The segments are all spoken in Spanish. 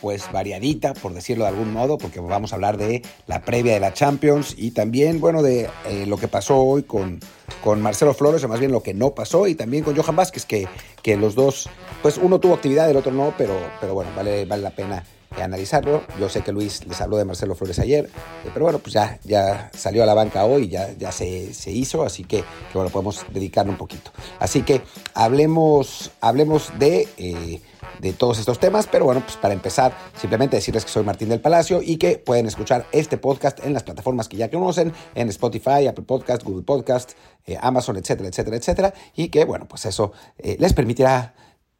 pues variadita, por decirlo de algún modo, porque vamos a hablar de la previa de la Champions y también, bueno, de eh, lo que pasó hoy con, con Marcelo Flores, o más bien lo que no pasó, y también con Johan Vázquez, que, que los dos, pues uno tuvo actividad, el otro no, pero, pero bueno, vale, vale la pena analizarlo. Yo sé que Luis les habló de Marcelo Flores ayer, eh, pero bueno, pues ya, ya salió a la banca hoy, ya, ya se, se hizo, así que, bueno, podemos dedicarle un poquito. Así que hablemos, hablemos de... Eh, de todos estos temas, pero bueno, pues para empezar, simplemente decirles que soy Martín del Palacio y que pueden escuchar este podcast en las plataformas que ya conocen, en Spotify, Apple Podcast, Google Podcast, eh, Amazon, etcétera, etcétera, etcétera, y que bueno, pues eso les permitirá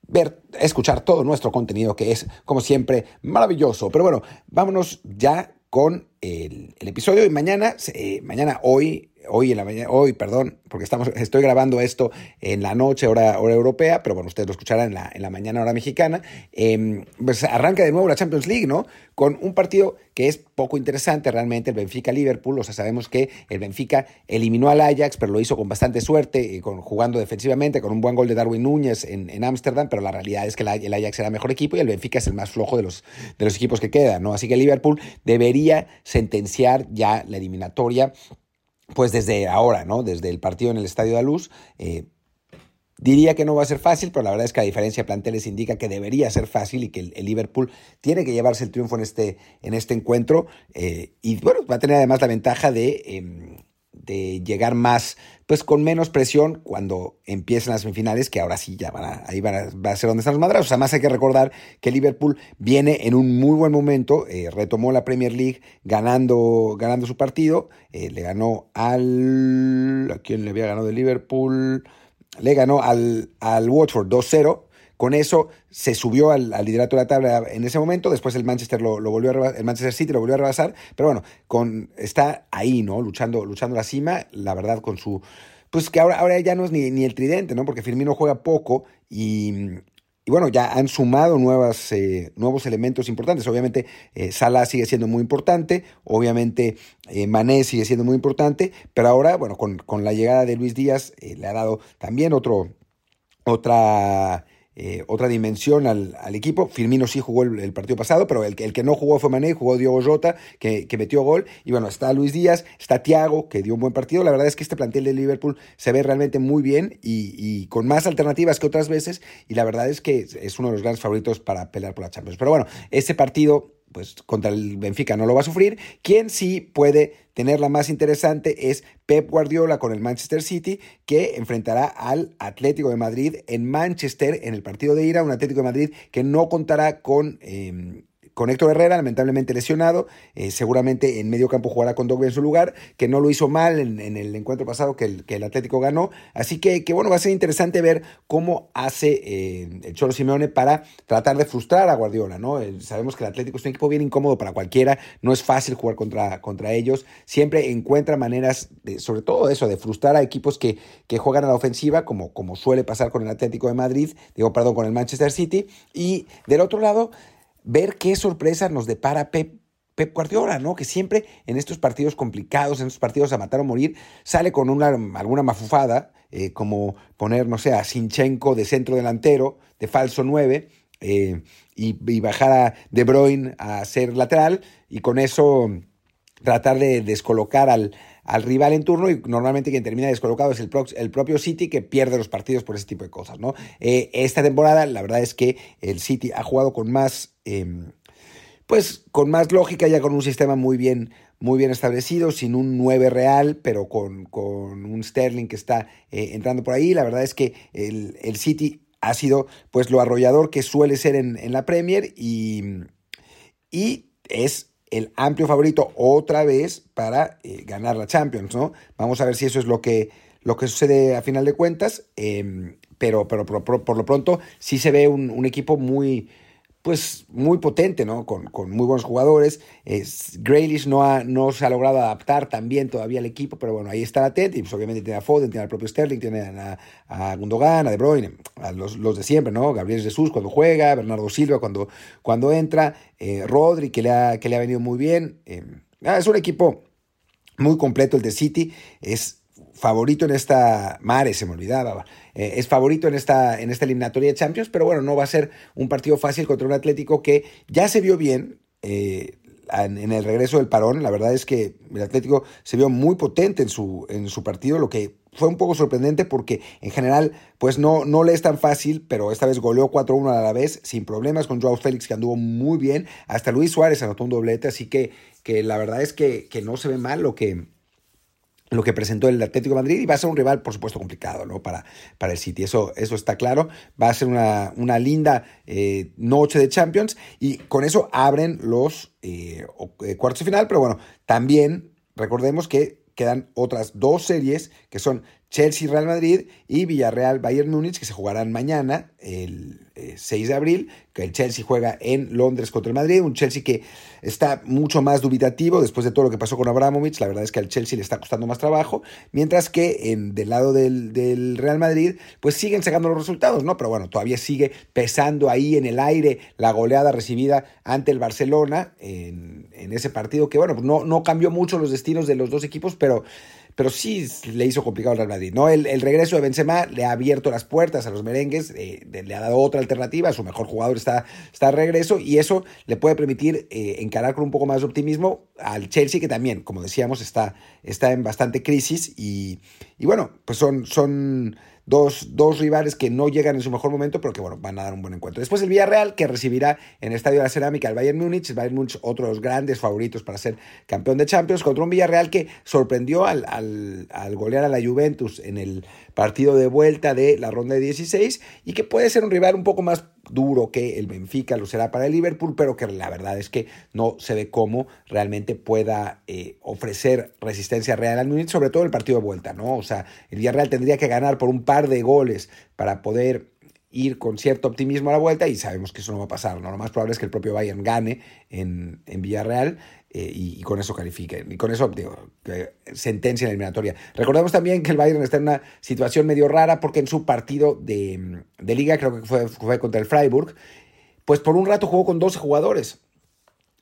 ver, escuchar todo nuestro contenido que es, como siempre, maravilloso. Pero bueno, vámonos ya con el, episodio y mañana, eh, mañana, hoy, hoy en la mañana, hoy, perdón, porque estamos, estoy grabando esto en la noche, hora, hora europea, pero bueno, ustedes lo escucharán en la, en la mañana, hora mexicana. Em, pues arranca de nuevo la Champions League, ¿no? Con un partido que es poco interesante realmente, el Benfica-Liverpool. O sea, sabemos que el Benfica eliminó al Ajax, pero lo hizo con bastante suerte, y con, jugando defensivamente, con un buen gol de Darwin Núñez en Ámsterdam, pero la realidad es que el Ajax era mejor equipo y el Benfica es el más flojo de los, de los equipos que quedan, ¿no? Así que Liverpool debería sentenciar ya la eliminatoria pues desde ahora, ¿no? Desde el partido en el Estadio de la Luz. Eh, diría que no va a ser fácil, pero la verdad es que a diferencia de planteles indica que debería ser fácil y que el, Liverpool tiene que llevarse el triunfo en este, en este encuentro. Eh, y bueno, va a tener además la ventaja de em, de llegar más, pues con menos presión cuando empiecen las semifinales, que ahora sí ya van a, ahí van a, va a ser donde están los madrazos. Además hay que recordar que Liverpool viene en un muy buen momento, eh, retomó la Premier League ganando, ganando su partido, eh, le ganó al... ¿A quién le había ganado de Liverpool? Le ganó al, al Watford 2-0 con eso se subió al, liderato de la tabla en ese momento, después el Manchester lo, volvió a el Manchester City lo volvió a rebasar, pero bueno, con, está ahí, ¿no? Luchando, luchando la cima, la verdad, con su. Pues que ahora, ahora ya no es ni, el tridente, ¿no? Porque Firmino juega poco y, y bueno, ya han sumado nuevas, eh, nuevos elementos importantes. Obviamente, eh, Salah sigue siendo muy importante, obviamente eh, Mané sigue siendo muy importante, pero ahora, bueno, con, con la llegada de Luis Díaz le ha dado también otro, otra eh, otra dimensión al, equipo. Firmino sí jugó el, partido pasado, pero el, el, que no jugó fue Mané, jugó Diego Jota, que, metió gol. Y bueno, está Luis Díaz, está Thiago, que dio un buen partido. La verdad es que este plantel de Liverpool se ve realmente muy bien y, con más alternativas que otras veces. Y la verdad es que es uno de los grandes favoritos para pelear por la Champions. Pero bueno, ese partido pues contra el Benfica no lo va a sufrir. Quien sí puede tener la más interesante es Pep Guardiola con el Manchester City, que enfrentará al Atlético de Madrid en Manchester en el partido de ira, un Atlético de Madrid que no contará con em, con Héctor Herrera, lamentablemente lesionado, eh, seguramente en medio campo jugará con Dogbe en su lugar, que no lo hizo mal en, el encuentro pasado que el, Atlético ganó, así que, que, bueno, va a ser interesante ver cómo hace eh, el Cholo Simeone para tratar de frustrar a Guardiola, ¿no? sabemos que el Atlético es un equipo bien incómodo para cualquiera, no es fácil jugar contra, contra ellos, siempre encuentra maneras, de, sobre todo eso, de frustrar a equipos que, que juegan a la ofensiva, como, como suele pasar con el Atlético de Madrid, digo, perdón, con el Manchester City, y del otro lado, ver qué sorpresa nos depara Pep, Pep Guardiola, ¿no? Que siempre en estos partidos complicados, en estos partidos a matar o morir, sale con una, alguna mafufada, eh, como poner, no sé, a Sinchenko de centro delantero, de falso 9, eh, y, bajar a De Bruyne a ser lateral, y con eso tratar de descolocar al, al rival en turno y normalmente quien termina descolocado es el, propio City que pierde los partidos por ese tipo de cosas. ¿no? Eh, esta temporada la verdad es que el City ha jugado con más... Em, pues con más lógica, ya con un sistema muy bien, muy bien establecido, sin un 9 real, pero con, con un Sterling que está eh, entrando por ahí. La verdad es que el, el, City ha sido pues lo arrollador que suele ser en, en la Premier y, y es el amplio favorito otra vez para eh, ganar la Champions, ¿no? Vamos a ver si eso es lo que, lo que sucede a final de cuentas, em, pero, pero por, lo pronto sí se ve un, un equipo muy, pues muy potente, ¿no? Con, con muy buenos jugadores. Es, Graylish no, ha, no se ha logrado adaptar también todavía al equipo, pero bueno, ahí está la y pues obviamente tiene a Foden, tiene al propio Sterling, tiene a, a Gundogan, a De Bruyne, a los, los, de siempre, ¿no? Gabriel Jesús cuando juega, Bernardo Silva cuando, cuando entra, eh, Rodri que le, ha, que le ha venido muy bien. Eh, ah, es un equipo muy completo el de City, es favorito en esta. Mare, se me olvidaba. Eh, es favorito en esta, en esta eliminatoria de Champions, pero bueno, no va a ser un partido fácil contra un Atlético que ya se vio bien. Eh, en, el regreso del parón, la verdad es que el Atlético se vio muy potente en su, en su partido, lo que fue un poco sorprendente porque en general pues no, no le es tan fácil, pero esta vez goleó 4-1 a la vez, sin problemas con Joao Félix que anduvo muy bien, hasta Luis Suárez anotó un doblete, así que, que la verdad es que, que no se ve mal lo que, lo que presentó el Atlético Madrid y va a ser un rival, por supuesto, complicado ¿no? para, para el City. Eso, eso está claro. Va a ser una, una linda eh, noche de Champions y con eso abren los eh, eh, cuartos de final. Pero bueno, también recordemos que quedan otras dos series que son Chelsea-Real Madrid y Villarreal-Bayern Múnich que se jugarán mañana, el 6 de abril, que el Chelsea juega en Londres contra el Madrid, un Chelsea que está mucho más dubitativo después de todo lo que pasó con Abramovich, la verdad es que al Chelsea le está costando más trabajo, mientras que en, del lado del, Real Madrid, pues siguen sacando los resultados, ¿no? Pero bueno, todavía sigue pesando ahí en el aire la goleada recibida ante el Barcelona en, ese partido, que bueno, no, no cambió mucho los destinos de los dos equipos, pero pero sí le hizo complicado al Real Madrid. ¿no? El, regreso de Benzema le ha abierto las puertas a los merengues, eh, le ha dado otra alternativa, su mejor jugador está, está regreso y eso le puede permitir eh, encarar con un poco más de optimismo al Chelsea, que también, como decíamos, está, está en bastante crisis y, y bueno, pues son... son Dos, dos, rivales que no llegan en su mejor momento, pero que bueno, van a dar un buen encuentro. Después el Villarreal, que recibirá en el Estadio de la Cerámica al Bayern Múnich. El Bayern Múnich, otro de los grandes favoritos para ser campeón de Champions, contra un Villarreal que sorprendió al, al, al golear a la Juventus en el partido de vuelta de la ronda de 16 y que puede ser un rival un poco más duro que el Benfica lo será para el Liverpool, pero que la verdad es que no se ve cómo realmente pueda eh, ofrecer resistencia real al Múnich, sobre todo el partido de vuelta, ¿no? O sea, el Villarreal tendría que ganar por un par de goles para poder ir con cierto optimismo a la vuelta y sabemos que eso no va a pasar, ¿no? Lo más probable es que el propio Bayern gane en, en Villarreal eh, y, con eso califiquen. Y con eso, digo, sentencia en la eliminatoria. Recordemos también que el Bayern está en una situación medio rara porque en su partido de, liga, creo que fue, fue, contra el Freiburg, pues por un rato jugó con 12 jugadores.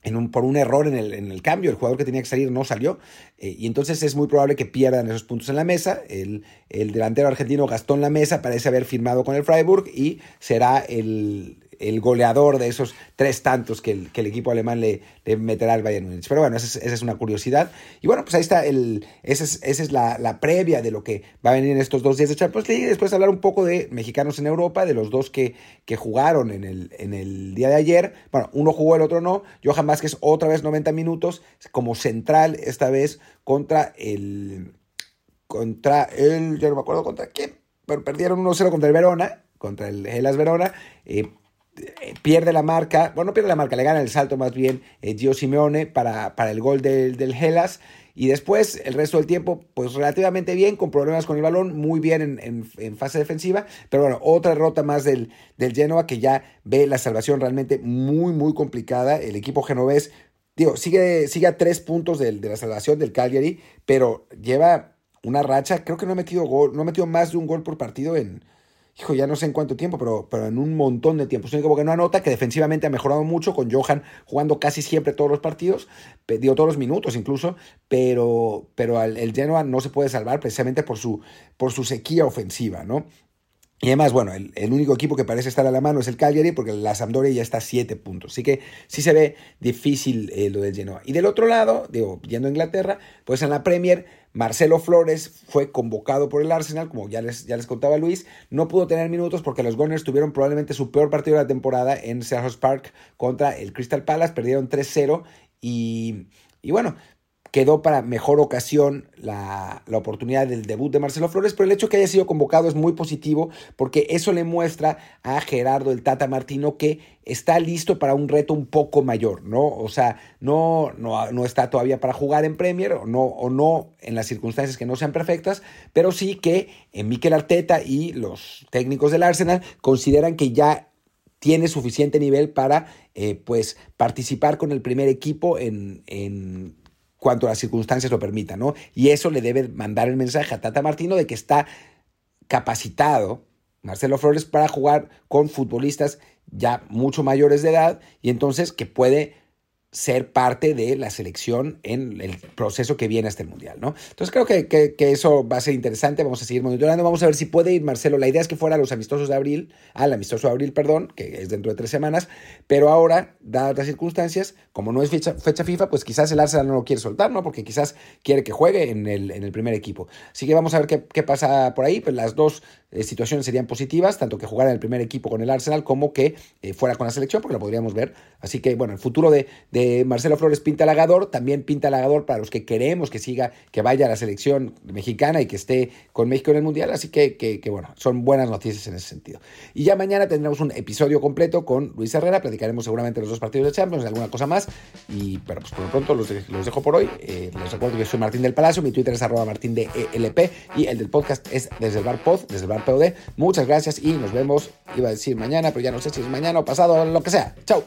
En un, por un error en el, en el, cambio, el jugador que tenía que salir no salió, eh, y entonces es muy probable que pierdan esos puntos en la mesa. El, el delantero argentino Gastón La Mesa parece haber firmado con el Freiburg y será el, el goleador de esos tres tantos que el, que el equipo alemán le, meterá al Bayern Múnich. Pero bueno, esa es, una curiosidad. Y bueno, pues ahí está, el, esa es, esa es la, la, previa de lo que va a venir en estos dos días de Champions League. Y después hablar un poco de mexicanos en Europa, de los dos que, que jugaron en el, en el día de ayer. Bueno, uno jugó, el otro no. Johan Vázquez otra vez 90 minutos como central, esta vez contra el... Contra el... Yo no me acuerdo contra quién. Pero perdieron 1-0 contra el Verona contra el Hellas Verona. Eh, pierde la marca, bueno, no pierde la marca, le gana el salto más bien eh, Gio Simeone para, para el gol del, del. Y después, el resto del tiempo, pues relativamente bien, con problemas con el balón, muy bien en, en, fase defensiva. Pero bueno, otra derrota más del, del que ya ve la salvación realmente muy, muy complicada. El equipo genovés, digo, sigue, sigue a tres puntos de la salvación del Cagliari, pero lleva una racha, creo que no ha metido gol, no ha metido más de un gol por partido en, hijo, ya no sé en cuánto tiempo, pero, pero en un montón de tiempo. Es único que no anota, que defensivamente ha mejorado mucho, con Johan jugando casi siempre todos los partidos, dio todos los minutos incluso, pero, pero el Genoa no se puede salvar precisamente por su, por su sequía ofensiva, ¿no? Y además, bueno, el, único equipo que parece estar a la mano es el Cagliari, porque la Sampdoria ya está a 7 puntos. Así que sí se ve difícil eh, lo del Genoa. Y del otro lado, digo, yendo a Inglaterra, pues en la Premier Marcelo Flores fue convocado por el Arsenal, como ya les, contaba Luis, no pudo tener minutos porque los Gunners tuvieron probablemente su peor partido de la temporada en Selhurst Park contra el Crystal Palace, perdieron 3-0 y, y bueno, quedó para mejor ocasión la, oportunidad del debut de Marcelo Flores, pero el hecho que haya sido convocado es muy positivo porque eso le muestra a Gerardo el Tata Martino que está listo para un reto un poco mayor, ¿no? O sea, no, no, no está todavía para jugar en Premier o no, o no en las circunstancias que no sean perfectas, pero sí que en Mikel Arteta y los técnicos del Arsenal consideran que ya tiene suficiente nivel para eh, pues participar con el primer equipo en, en cuanto las circunstancias lo permitan, ¿no? Y eso le debe mandar el mensaje a Tata Martino de que está capacitado Marcelo Flores para jugar con futbolistas ya mucho mayores de edad y entonces que puede ser parte de la selección en el proceso que viene hasta el Mundial, ¿no? Entonces creo que, que, eso va a ser interesante, vamos a seguir monitorando, vamos a ver si puede ir Marcelo, la idea es que fuera a los amistosos de abril, al amistoso de abril, perdón, que es dentro de tres semanas, pero ahora, dadas las circunstancias, como no es fecha, FIFA, pues quizás el Arsenal no lo quiere soltar, ¿no? Porque quizás quiere que juegue en el, en el primer equipo. Así que vamos a ver qué, qué pasa por ahí, pues las dos eh, situaciones serían positivas, tanto que jugara en el primer equipo con el Arsenal como que eh, fuera con la selección, porque lo podríamos ver. Así que, bueno, el futuro de, de Marcelo Flores pinta halagador, también pinta halagador para los que queremos que siga, que vaya a la selección mexicana y que esté con México en el Mundial, así que, que, bueno, son buenas noticias en ese sentido. Y ya mañana tendremos un episodio completo con Luis Herrera, platicaremos seguramente los dos partidos de Champions, alguna cosa más, y pero pues por lo pronto los, dejo por hoy. Eh, les recuerdo que soy Martín del Palacio, mi Twitter es arroba martín de ELP y el del podcast es desde el bar pod, desde el bar Muchas gracias y nos vemos, iba a decir mañana, pero ya no sé si es mañana o pasado, lo que sea. Chao.